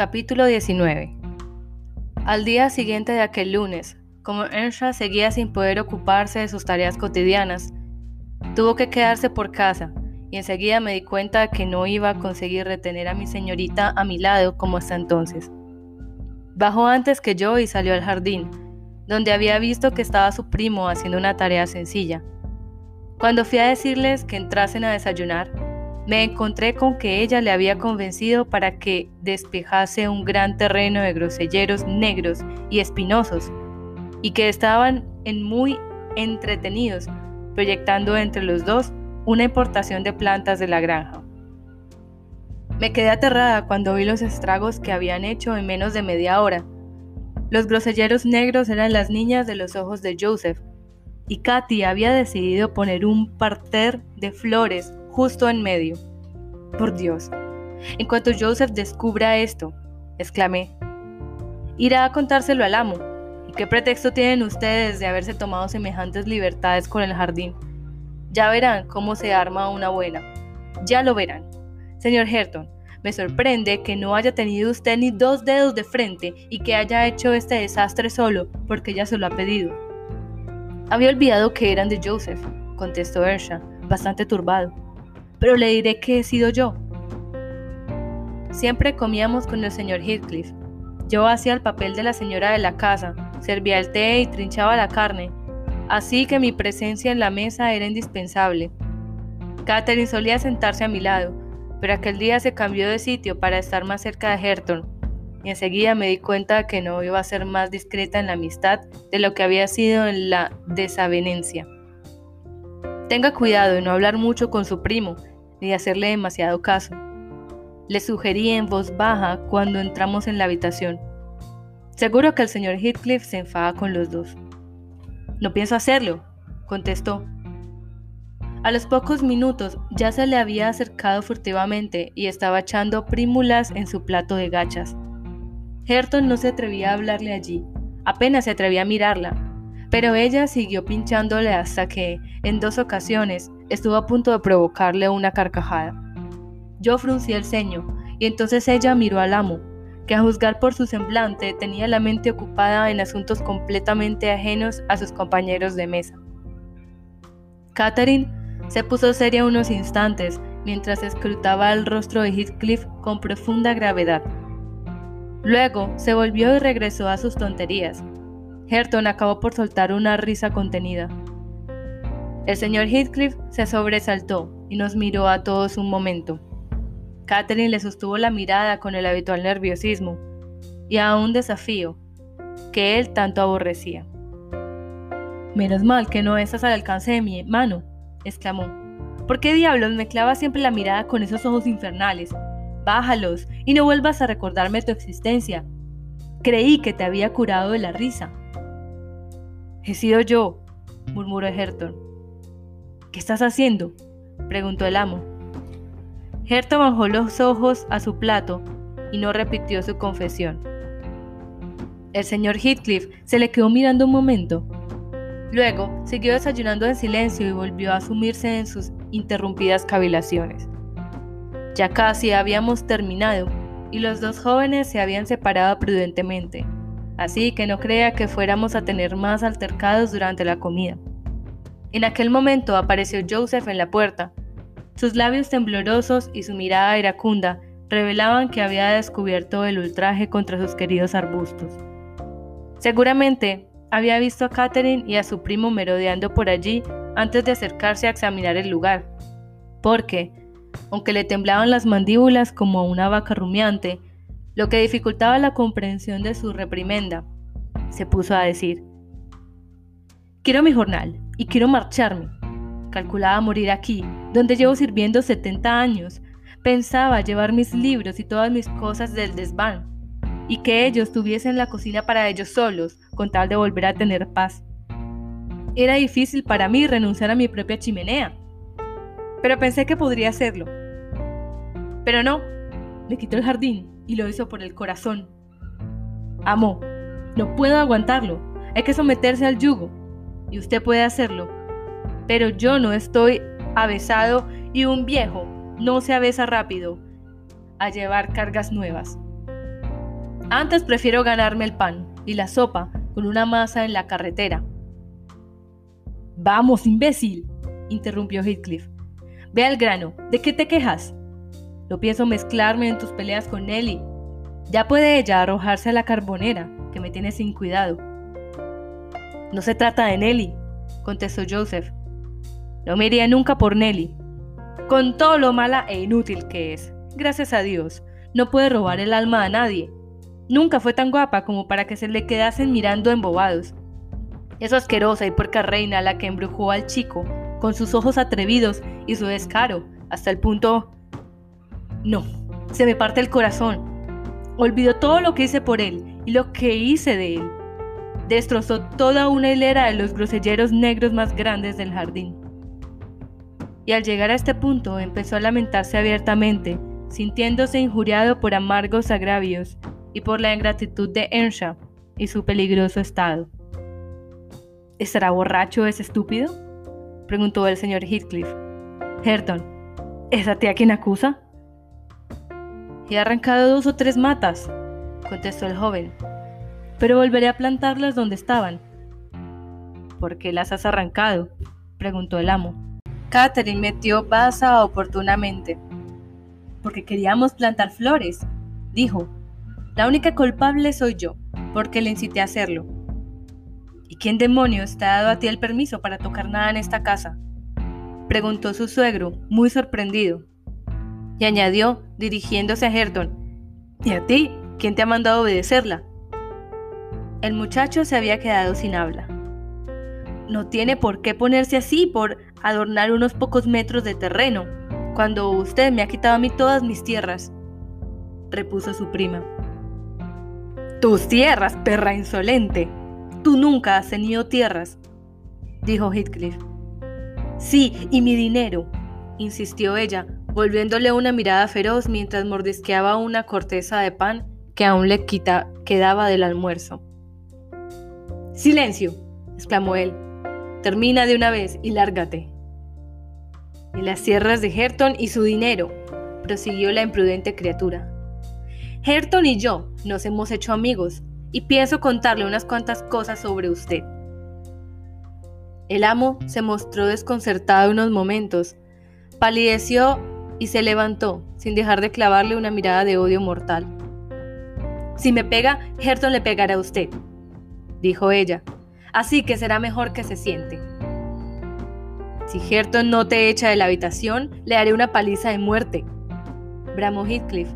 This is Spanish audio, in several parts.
Capítulo 19 Al día siguiente de aquel lunes, como Earnshaw seguía sin poder ocuparse de sus tareas cotidianas, tuvo que quedarse por casa y enseguida me di cuenta de que no iba a conseguir retener a mi señorita a mi lado como hasta entonces. Bajó antes que yo y salió al jardín, donde había visto que estaba su primo haciendo una tarea sencilla. Cuando fui a decirles que entrasen a desayunar, me encontré con que ella le había convencido para que despejase un gran terreno de groselleros negros y espinosos, y que estaban en muy entretenidos, proyectando entre los dos una importación de plantas de la granja. Me quedé aterrada cuando vi los estragos que habían hecho en menos de media hora. Los groselleros negros eran las niñas de los ojos de Joseph, y Katy había decidido poner un parter de flores justo en medio. Por Dios, en cuanto Joseph descubra esto, exclamé, irá a contárselo al amo. ¿Y qué pretexto tienen ustedes de haberse tomado semejantes libertades con el jardín? Ya verán cómo se arma una buena. Ya lo verán. Señor Herton, me sorprende que no haya tenido usted ni dos dedos de frente y que haya hecho este desastre solo porque ella se lo ha pedido. Había olvidado que eran de Joseph, contestó Ersha, bastante turbado. Pero le diré que he sido yo. Siempre comíamos con el señor Heathcliff. Yo hacía el papel de la señora de la casa, servía el té y trinchaba la carne, así que mi presencia en la mesa era indispensable. Catherine solía sentarse a mi lado, pero aquel día se cambió de sitio para estar más cerca de Herton y enseguida me di cuenta de que no iba a ser más discreta en la amistad de lo que había sido en la desavenencia. Tenga cuidado de no hablar mucho con su primo, ni de hacerle demasiado caso. Le sugerí en voz baja cuando entramos en la habitación. Seguro que el señor Heathcliff se enfada con los dos. No pienso hacerlo, contestó. A los pocos minutos ya se le había acercado furtivamente y estaba echando prímulas en su plato de gachas. Herton no se atrevía a hablarle allí, apenas se atrevía a mirarla, pero ella siguió pinchándole hasta que, en dos ocasiones, estuvo a punto de provocarle una carcajada. Yo fruncí el ceño, y entonces ella miró al amo, que a juzgar por su semblante tenía la mente ocupada en asuntos completamente ajenos a sus compañeros de mesa. Catherine se puso seria unos instantes mientras escrutaba el rostro de Heathcliff con profunda gravedad. Luego se volvió y regresó a sus tonterías. Herton acabó por soltar una risa contenida. El señor Heathcliff se sobresaltó y nos miró a todos un momento. Catherine le sostuvo la mirada con el habitual nerviosismo y a un desafío que él tanto aborrecía. Menos mal que no estás al alcance de mi mano, exclamó. ¿Por qué diablos me clava siempre la mirada con esos ojos infernales? Bájalos y no vuelvas a recordarme tu existencia. Creí que te había curado de la risa. He sido yo, murmuró Herton. ¿Qué estás haciendo? preguntó el amo. Herton bajó los ojos a su plato y no repitió su confesión. El señor Heathcliff se le quedó mirando un momento. Luego siguió desayunando en silencio y volvió a sumirse en sus interrumpidas cavilaciones. Ya casi habíamos terminado y los dos jóvenes se habían separado prudentemente, así que no crea que fuéramos a tener más altercados durante la comida. En aquel momento apareció Joseph en la puerta. Sus labios temblorosos y su mirada iracunda revelaban que había descubierto el ultraje contra sus queridos arbustos. Seguramente había visto a Catherine y a su primo merodeando por allí antes de acercarse a examinar el lugar, porque, aunque le temblaban las mandíbulas como a una vaca rumiante, lo que dificultaba la comprensión de su reprimenda. Se puso a decir, quiero mi jornal y quiero marcharme. Calculaba morir aquí, donde llevo sirviendo 70 años. Pensaba llevar mis libros y todas mis cosas del desván, y que ellos tuviesen la cocina para ellos solos, con tal de volver a tener paz. Era difícil para mí renunciar a mi propia chimenea, pero pensé que podría hacerlo. Pero no, le quitó el jardín y lo hizo por el corazón. Amo, no puedo aguantarlo, hay que someterse al yugo, y usted puede hacerlo. Pero yo no estoy avesado y un viejo no se avesa rápido a llevar cargas nuevas. Antes prefiero ganarme el pan y la sopa con una masa en la carretera. Vamos, imbécil, interrumpió Heathcliff. Ve al grano, ¿de qué te quejas? No pienso mezclarme en tus peleas con Nelly. Ya puede ella arrojarse a la carbonera, que me tiene sin cuidado. No se trata de Nelly, contestó Joseph. No me iría nunca por Nelly. Con todo lo mala e inútil que es, gracias a Dios, no puede robar el alma a nadie. Nunca fue tan guapa como para que se le quedasen mirando embobados. Es asquerosa y puerca reina la que embrujó al chico, con sus ojos atrevidos y su descaro, hasta el punto... No, se me parte el corazón. Olvidó todo lo que hice por él y lo que hice de él. Destrozó toda una hilera de los groselleros negros más grandes del jardín. Y al llegar a este punto empezó a lamentarse abiertamente, sintiéndose injuriado por amargos agravios y por la ingratitud de Earnshaw y su peligroso estado. ¿Estará borracho ese estúpido? preguntó el señor Heathcliff. Herton, ¿es a ti a quien acusa? He arrancado dos o tres matas, contestó el joven, pero volveré a plantarlas donde estaban. ¿Por qué las has arrancado? preguntó el amo. Catherine metió baza oportunamente. Porque queríamos plantar flores, dijo. La única culpable soy yo, porque le incité a hacerlo. ¿Y quién demonios te ha dado a ti el permiso para tocar nada en esta casa? preguntó su suegro, muy sorprendido y añadió, dirigiéndose a Herton, ¿y a ti? ¿Quién te ha mandado obedecerla? El muchacho se había quedado sin habla. No tiene por qué ponerse así por adornar unos pocos metros de terreno, cuando usted me ha quitado a mí todas mis tierras, repuso su prima. Tus tierras, perra insolente. Tú nunca has tenido tierras, dijo Heathcliff. Sí, y mi dinero, insistió ella, volviéndole una mirada feroz mientras mordisqueaba una corteza de pan que aún le quedaba del almuerzo. Silencio, exclamó él. Termina de una vez y lárgate. Y las sierras de Herton y su dinero, prosiguió la imprudente criatura. Herton y yo nos hemos hecho amigos y pienso contarle unas cuantas cosas sobre usted. El amo se mostró desconcertado unos momentos, palideció y se levantó, sin dejar de clavarle una mirada de odio mortal. Si me pega, Herton le pegará a usted, dijo ella, así que será mejor que se siente. Si Herton no te echa de la habitación, le haré una paliza de muerte. Bramó Heathcliff.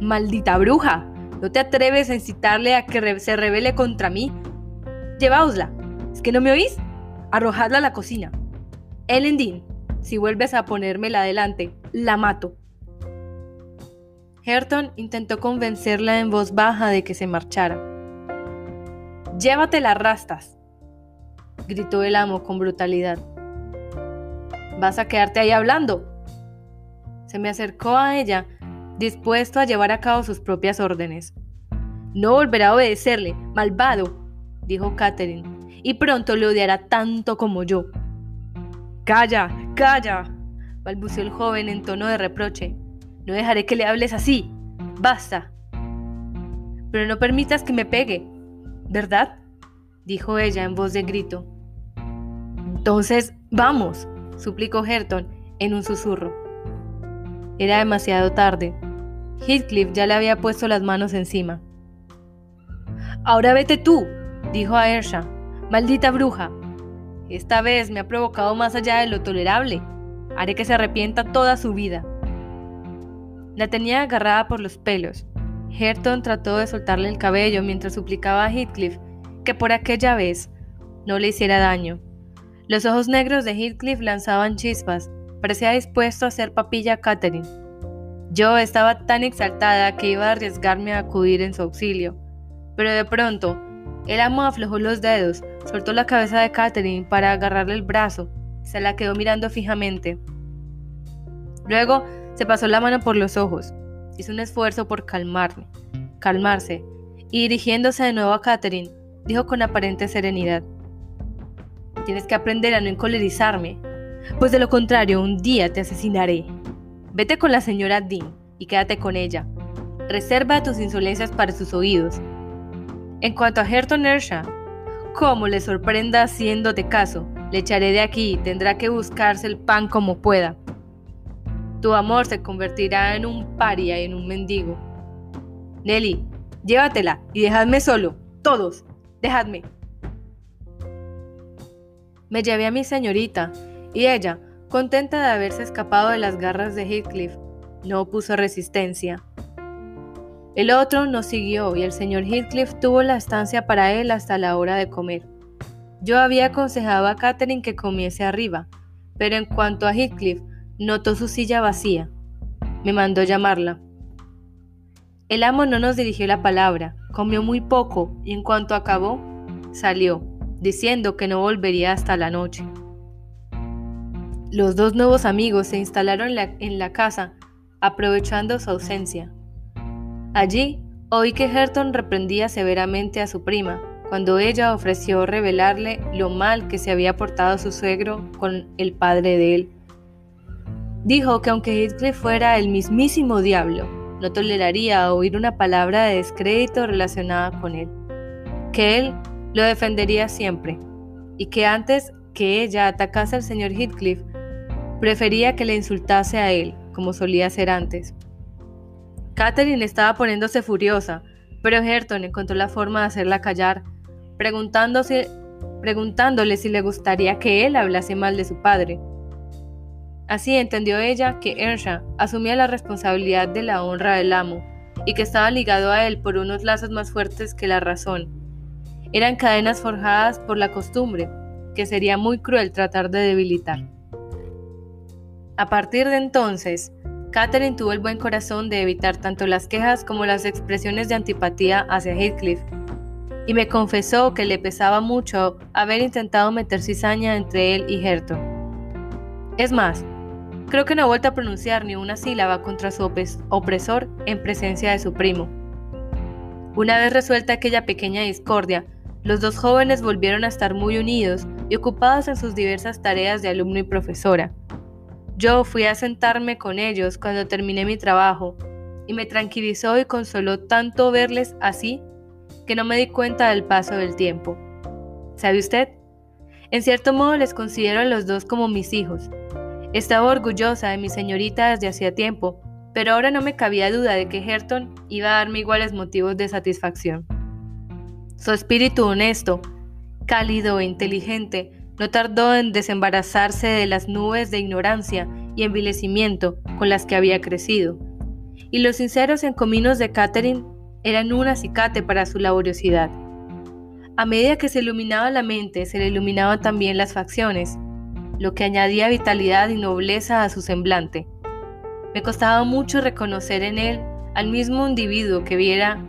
Maldita bruja, ¿no te atreves a incitarle a que se rebele contra mí? Lleváosla. ¿Es que no me oís? Arrojadla a la cocina. Ellen Dean, si vuelves a ponérmela adelante, la mato. Herton intentó convencerla en voz baja de que se marchara. Llévate las rastas, gritó el amo con brutalidad. ¿Vas a quedarte ahí hablando? Se me acercó a ella, dispuesto a llevar a cabo sus propias órdenes. No volverá a obedecerle, malvado, dijo Catherine, y pronto le odiará tanto como yo. Calla, calla, balbuceó el joven en tono de reproche. No dejaré que le hables así. Basta. Pero no permitas que me pegue, ¿verdad? dijo ella en voz de grito. Entonces, vamos, suplicó Herton en un susurro. Era demasiado tarde. Heathcliff ya le había puesto las manos encima. Ahora vete tú, dijo a Ersha. Maldita bruja, esta vez me ha provocado más allá de lo tolerable. Haré que se arrepienta toda su vida. La tenía agarrada por los pelos. Herton trató de soltarle el cabello mientras suplicaba a Heathcliff que por aquella vez no le hiciera daño. Los ojos negros de Heathcliff lanzaban chispas. Parecía dispuesto a hacer papilla a Catherine. Yo estaba tan exaltada que iba a arriesgarme a acudir en su auxilio. Pero de pronto el amo aflojó los dedos, soltó la cabeza de Catherine para agarrarle el brazo, se la quedó mirando fijamente. Luego se pasó la mano por los ojos, hizo un esfuerzo por calmarme, calmarse, y dirigiéndose de nuevo a Catherine, dijo con aparente serenidad: Tienes que aprender a no encolerizarme, pues de lo contrario un día te asesinaré. Vete con la señora Dean y quédate con ella. reserva tus insolencias para sus oídos. En cuanto a Herton Ersha, como le sorprenda haciéndote caso, le echaré de aquí tendrá que buscarse el pan como pueda. Tu amor se convertirá en un paria y en un mendigo. Nelly, llévatela y dejadme solo, todos, dejadme. Me llevé a mi señorita, y ella, contenta de haberse escapado de las garras de Heathcliff, no opuso resistencia. El otro nos siguió y el señor Heathcliff tuvo la estancia para él hasta la hora de comer. Yo había aconsejado a Catherine que comiese arriba, pero en cuanto a Heathcliff, notó su silla vacía. Me mandó llamarla. El amo no nos dirigió la palabra, comió muy poco y en cuanto acabó, salió, diciendo que no volvería hasta la noche. Los dos nuevos amigos se instalaron en la, casa, aprovechando su ausencia. Allí oí que Herton reprendía severamente a su prima, cuando ella ofreció revelarle lo mal que se había portado su suegro con el padre de él. Dijo que aunque Heathcliff fuera el mismísimo diablo, no toleraría oír una palabra de descrédito relacionada con él, que él lo defendería siempre, y que antes que ella atacase al señor Heathcliff, Prefería que le insultase a él, como solía hacer antes. Catherine estaba poniéndose furiosa, pero Herton encontró la forma de hacerla callar, preguntándole si le gustaría que él hablase mal de su padre. Así entendió ella que Ersha asumía la responsabilidad de la honra del amo y que estaba ligado a él por unos lazos más fuertes que la razón. Eran cadenas forjadas por la costumbre, que sería muy cruel tratar de debilitar. A partir de entonces, Catherine tuvo el buen corazón de evitar tanto las quejas como las expresiones de antipatía hacia Heathcliff, y me confesó que le pesaba mucho haber intentado meter cizaña entre él y Herton. Es más, creo que no ha vuelto a pronunciar ni una sílaba contra su opresor en presencia de su primo. Una vez resuelta aquella pequeña discordia, los dos jóvenes volvieron a estar muy unidos y ocupados en sus diversas tareas de alumno y profesora. Yo fui a sentarme con ellos cuando terminé mi trabajo y me tranquilizó y consoló tanto verles así que no me di cuenta del paso del tiempo. ¿Sabe usted? En cierto modo les considero a los dos como mis hijos. Estaba orgullosa de mi señorita desde hacía tiempo, pero ahora no me cabía duda de que Herton iba a darme iguales motivos de satisfacción. Su espíritu honesto, cálido e inteligente no tardó en desembarazarse de las nubes de ignorancia y envilecimiento con las que había crecido, y los sinceros encominos de Catherine eran un acicate para su laboriosidad. A medida que se iluminaba la mente, se le iluminaban también las facciones, lo que añadía vitalidad y nobleza a su semblante. Me costaba mucho reconocer en él al mismo individuo que viera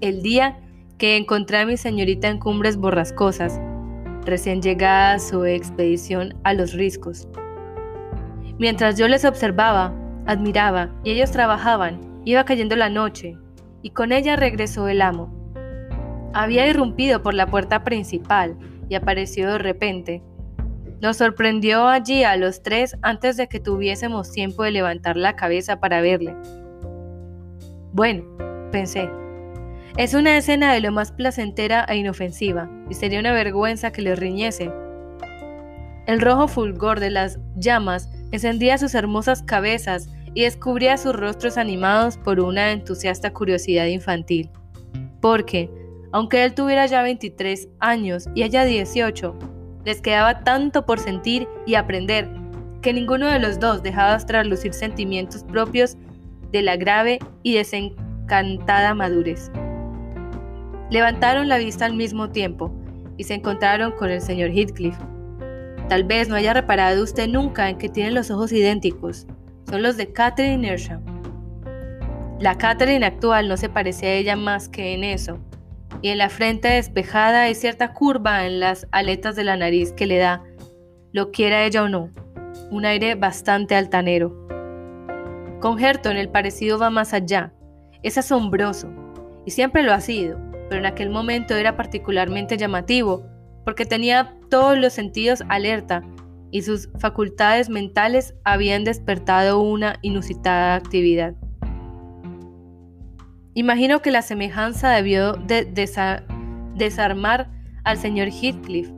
el día que encontré a mi señorita en cumbres borrascosas, recién llegada a su expedición a los riscos. Mientras yo les observaba, admiraba y ellos trabajaban, iba cayendo la noche, y con ella regresó el amo. Había irrumpido por la puerta principal y apareció de repente. Nos sorprendió allí a los tres antes de que tuviésemos tiempo de levantar la cabeza para verle. Bueno, pensé, es una escena de lo más placentera e inofensiva, y sería una vergüenza que le riñese. El rojo fulgor de las llamas encendía sus hermosas cabezas y descubría sus rostros animados por una entusiasta curiosidad infantil. Porque, aunque él tuviera ya 23 años y ella 18, les quedaba tanto por sentir y aprender que ninguno de los dos dejaba traslucir sentimientos propios de la grave y desencantada madurez. Levantaron la vista al mismo tiempo y se encontraron con el señor Heathcliff. Tal vez no haya reparado usted nunca en que tienen los ojos idénticos. Son los de Catherine Earsham. La Catherine actual no se parece a ella más que en eso, y en la frente despejada hay cierta curva en las aletas de la nariz que le da, lo quiera ella o no, un aire bastante altanero. Con Herton el parecido va más allá, es asombroso, y siempre lo ha sido pero en aquel momento era particularmente llamativo, porque tenía todos los sentidos alerta y sus facultades mentales habían despertado una inusitada actividad. Imagino que la semejanza debió de desarmar al señor Heathcliff.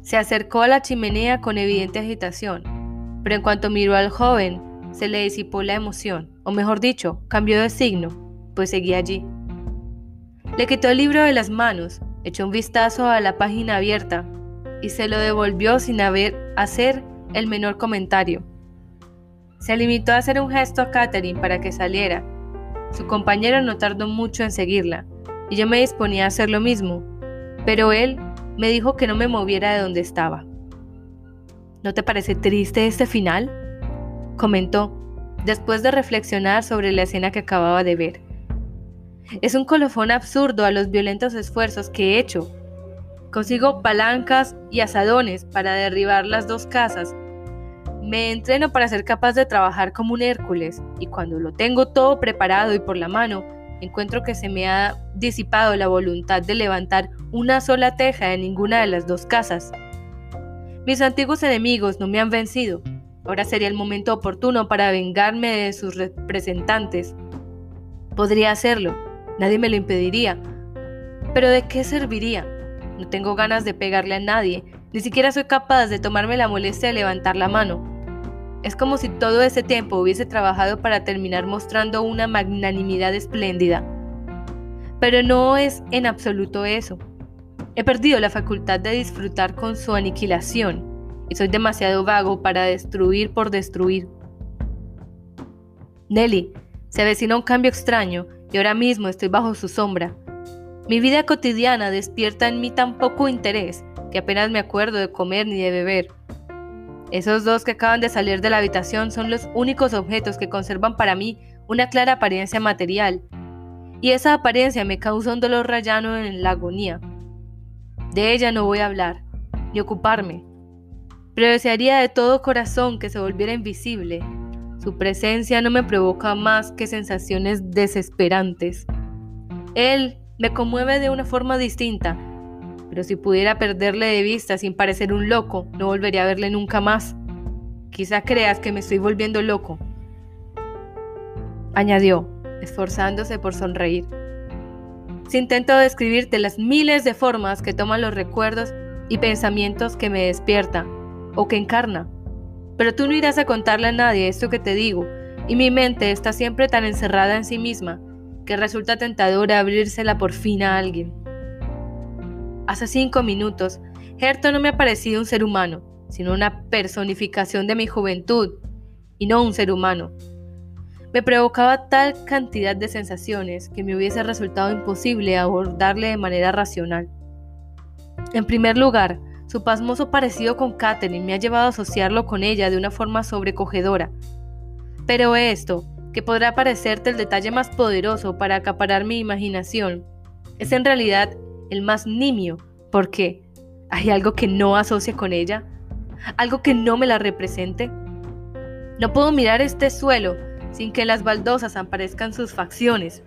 Se acercó a la chimenea con evidente agitación, pero en cuanto miró al joven, se le disipó la emoción, o mejor dicho, cambió de signo, pues seguía allí. Le quitó el libro de las manos, echó un vistazo a la página abierta y se lo devolvió sin haber hacer el menor comentario. Se limitó a hacer un gesto a Catherine para que saliera su compañero no tardó mucho en seguirla, y yo me disponía a hacer lo mismo, pero él me dijo que no me moviera de donde estaba. ¿No te parece triste este final? comentó, después de reflexionar sobre la escena que acababa de ver. Es un colofón absurdo a los violentos esfuerzos que he hecho. Consigo palancas y asadones para derribar las dos casas me entreno para ser capaz de trabajar como un Hércules y cuando lo tengo todo preparado y por la mano, encuentro que se me ha disipado la voluntad de levantar una sola teja en ninguna de las dos casas. Mis antiguos enemigos no me han vencido. Ahora sería el momento oportuno para vengarme de sus representantes. Podría hacerlo, nadie me lo impediría. Pero ¿de qué serviría? No tengo ganas de pegarle a nadie, ni siquiera soy capaz de tomarme la molestia de levantar la mano. Es como si todo ese tiempo hubiese trabajado para terminar mostrando una magnanimidad espléndida. Pero no es en absoluto eso. He perdido la facultad de disfrutar con su aniquilación y soy demasiado vago para destruir por destruir. Nelly, se avecina un cambio extraño y ahora mismo estoy bajo su sombra. Mi vida cotidiana despierta en mí tan poco interés que apenas me acuerdo de comer ni de beber. Esos dos que acaban de salir de la habitación son los únicos objetos que conservan para mí una clara apariencia material, y esa apariencia me causa un dolor rayano en la agonía. De ella no voy a hablar, ni ocuparme, pero desearía de todo corazón que se volviera invisible. Su presencia no me provoca más que sensaciones desesperantes. Él me conmueve de una forma distinta, pero si pudiera perderle de vista sin parecer un loco, no volvería a verle nunca más. Quizá creas que me estoy volviendo loco. Añadió, esforzándose por sonreír. Si intento describirte las miles de formas que toman los recuerdos y pensamientos que me despierta o que encarna. Pero tú no irás a contarle a nadie esto que te digo, y mi mente está siempre tan encerrada en sí misma que resulta tentadora abrírsela por fin a alguien. Hace cinco minutos, Herto no me ha parecido un ser humano, sino una personificación de mi juventud, y no un ser humano. Me provocaba tal cantidad de sensaciones que me hubiese resultado imposible abordarle de manera racional. En primer lugar, su pasmoso parecido con Catherine me ha llevado a asociarlo con ella de una forma sobrecogedora. Pero esto, que podrá parecerte el detalle más poderoso para acaparar mi imaginación, es en realidad el más nimio, porque hay algo que no asocia con ella, algo que no me la represente. No puedo mirar este suelo sin que las baldosas aparezcan sus facciones.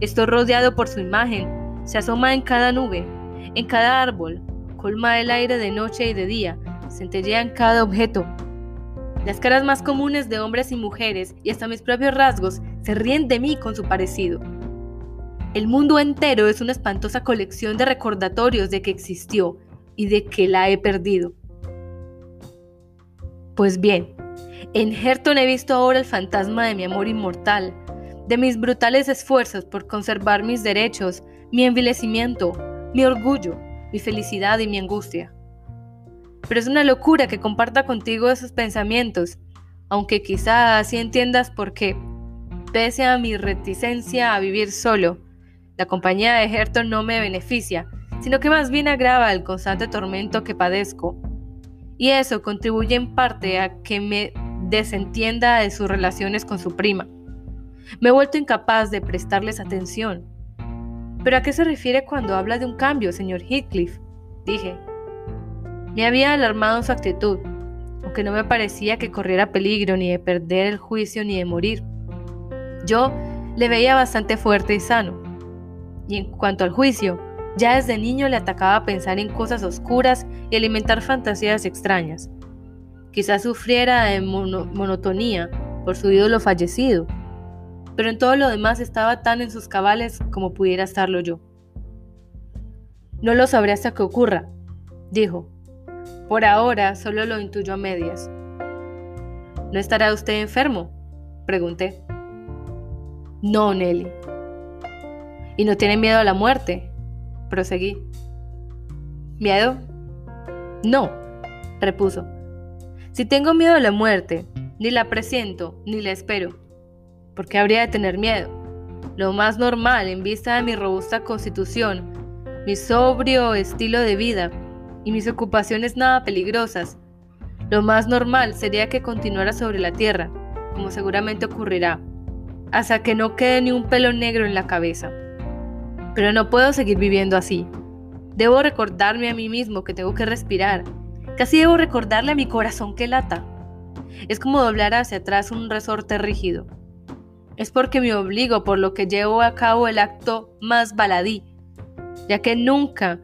Estoy rodeado por su imagen, se asoma en cada nube, en cada árbol, colma el aire de noche y de día, centellea en cada objeto. Las caras más comunes de hombres y mujeres y hasta mis propios rasgos se ríen de mí con su parecido. El mundo entero es una espantosa colección de recordatorios de que existió y de que la he perdido. Pues bien, en Herton he visto ahora el fantasma de mi amor inmortal, de mis brutales esfuerzos por conservar mis derechos, mi envilecimiento, mi orgullo, mi felicidad y mi angustia. Pero es una locura que comparta contigo esos pensamientos, aunque quizá así entiendas por qué, pese a mi reticencia a vivir solo, la compañía de Herton no me beneficia, sino que más bien agrava el constante tormento que padezco. Y eso contribuye en parte a que me desentienda de sus relaciones con su prima. Me he vuelto incapaz de prestarles atención. ¿Pero a qué se refiere cuando habla de un cambio, señor Heathcliff? Dije. Me había alarmado su actitud, aunque no me parecía que corriera peligro ni de perder el juicio ni de morir. Yo le veía bastante fuerte y sano. Y en cuanto al juicio, ya desde niño le atacaba pensar en cosas oscuras y alimentar fantasías extrañas. Quizás sufriera de monotonía por su ídolo fallecido. pero en todo lo demás estaba tan en sus cabales como pudiera estarlo yo. No lo sabré hasta que ocurra, dijo. Por ahora solo lo intuyo a medias. ¿No estará usted enfermo? Pregunté. No, Nelly. ¿Y no tiene miedo a la muerte? Proseguí. ¿Miedo? No, repuso. Si tengo miedo a la muerte, ni la presiento, ni la espero. ¿Por qué habría de tener miedo? Lo más normal en vista de mi robusta constitución, mi sobrio estilo de vida y mis ocupaciones nada peligrosas, lo más normal sería que continuara sobre la tierra, como seguramente ocurrirá, hasta que no quede ni un pelo negro en la cabeza. Pero no puedo seguir viviendo así. Debo recordarme a mí mismo que tengo que respirar. Casi debo recordarle a mi corazón que lata. Es como doblar hacia atrás un resorte rígido. Es porque me obligo por lo que llevo a cabo el acto más baladí, ya que nunca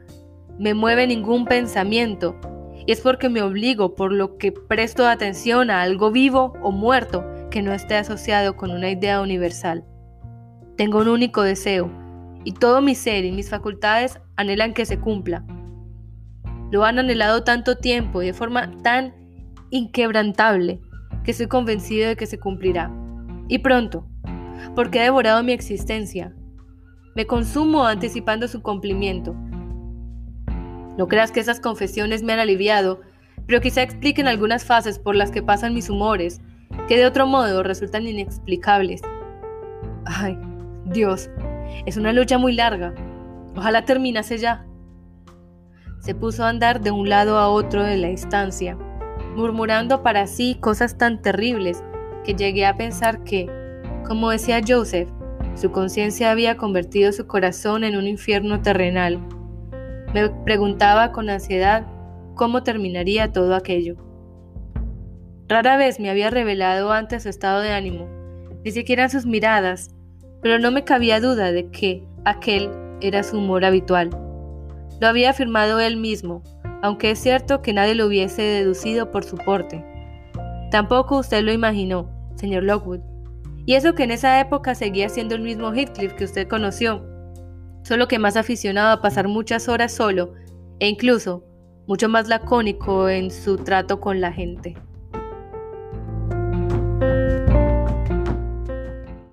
me mueve ningún pensamiento y es porque me obligo, por lo que presto atención a algo vivo o muerto que no esté asociado con una idea universal. Tengo un único deseo, y todo mi ser y mis facultades anhelan que se cumpla. Lo han anhelado tanto tiempo y de forma tan inquebrantable que estoy convencido de que se cumplirá. Y pronto, porque he devorado mi existencia. Me consumo anticipando su cumplimiento no creas que esas confesiones me han aliviado, pero quizá expliquen algunas fases por las que pasan mis humores, que de otro modo resultan inexplicables. Ay, Dios, es una lucha muy larga. Ojalá terminase ya. Se puso a andar de un lado a otro de la instancia, murmurando para sí cosas tan terribles que llegué a pensar que, como decía Joseph, su conciencia había convertido su corazón en un infierno terrenal me preguntaba con ansiedad cómo terminaría todo aquello. Rara vez me había revelado antes su estado de ánimo, ni siquiera sus miradas, pero no me cabía duda de que aquel era su humor habitual. Lo había afirmado él mismo, aunque es cierto que nadie lo hubiese deducido por su porte. Tampoco usted lo imaginó, señor Lockwood. Y eso que en esa época seguía siendo el mismo Heathcliff que usted conoció, solo que más aficionado a pasar muchas horas solo e incluso mucho más lacónico en su trato con la gente.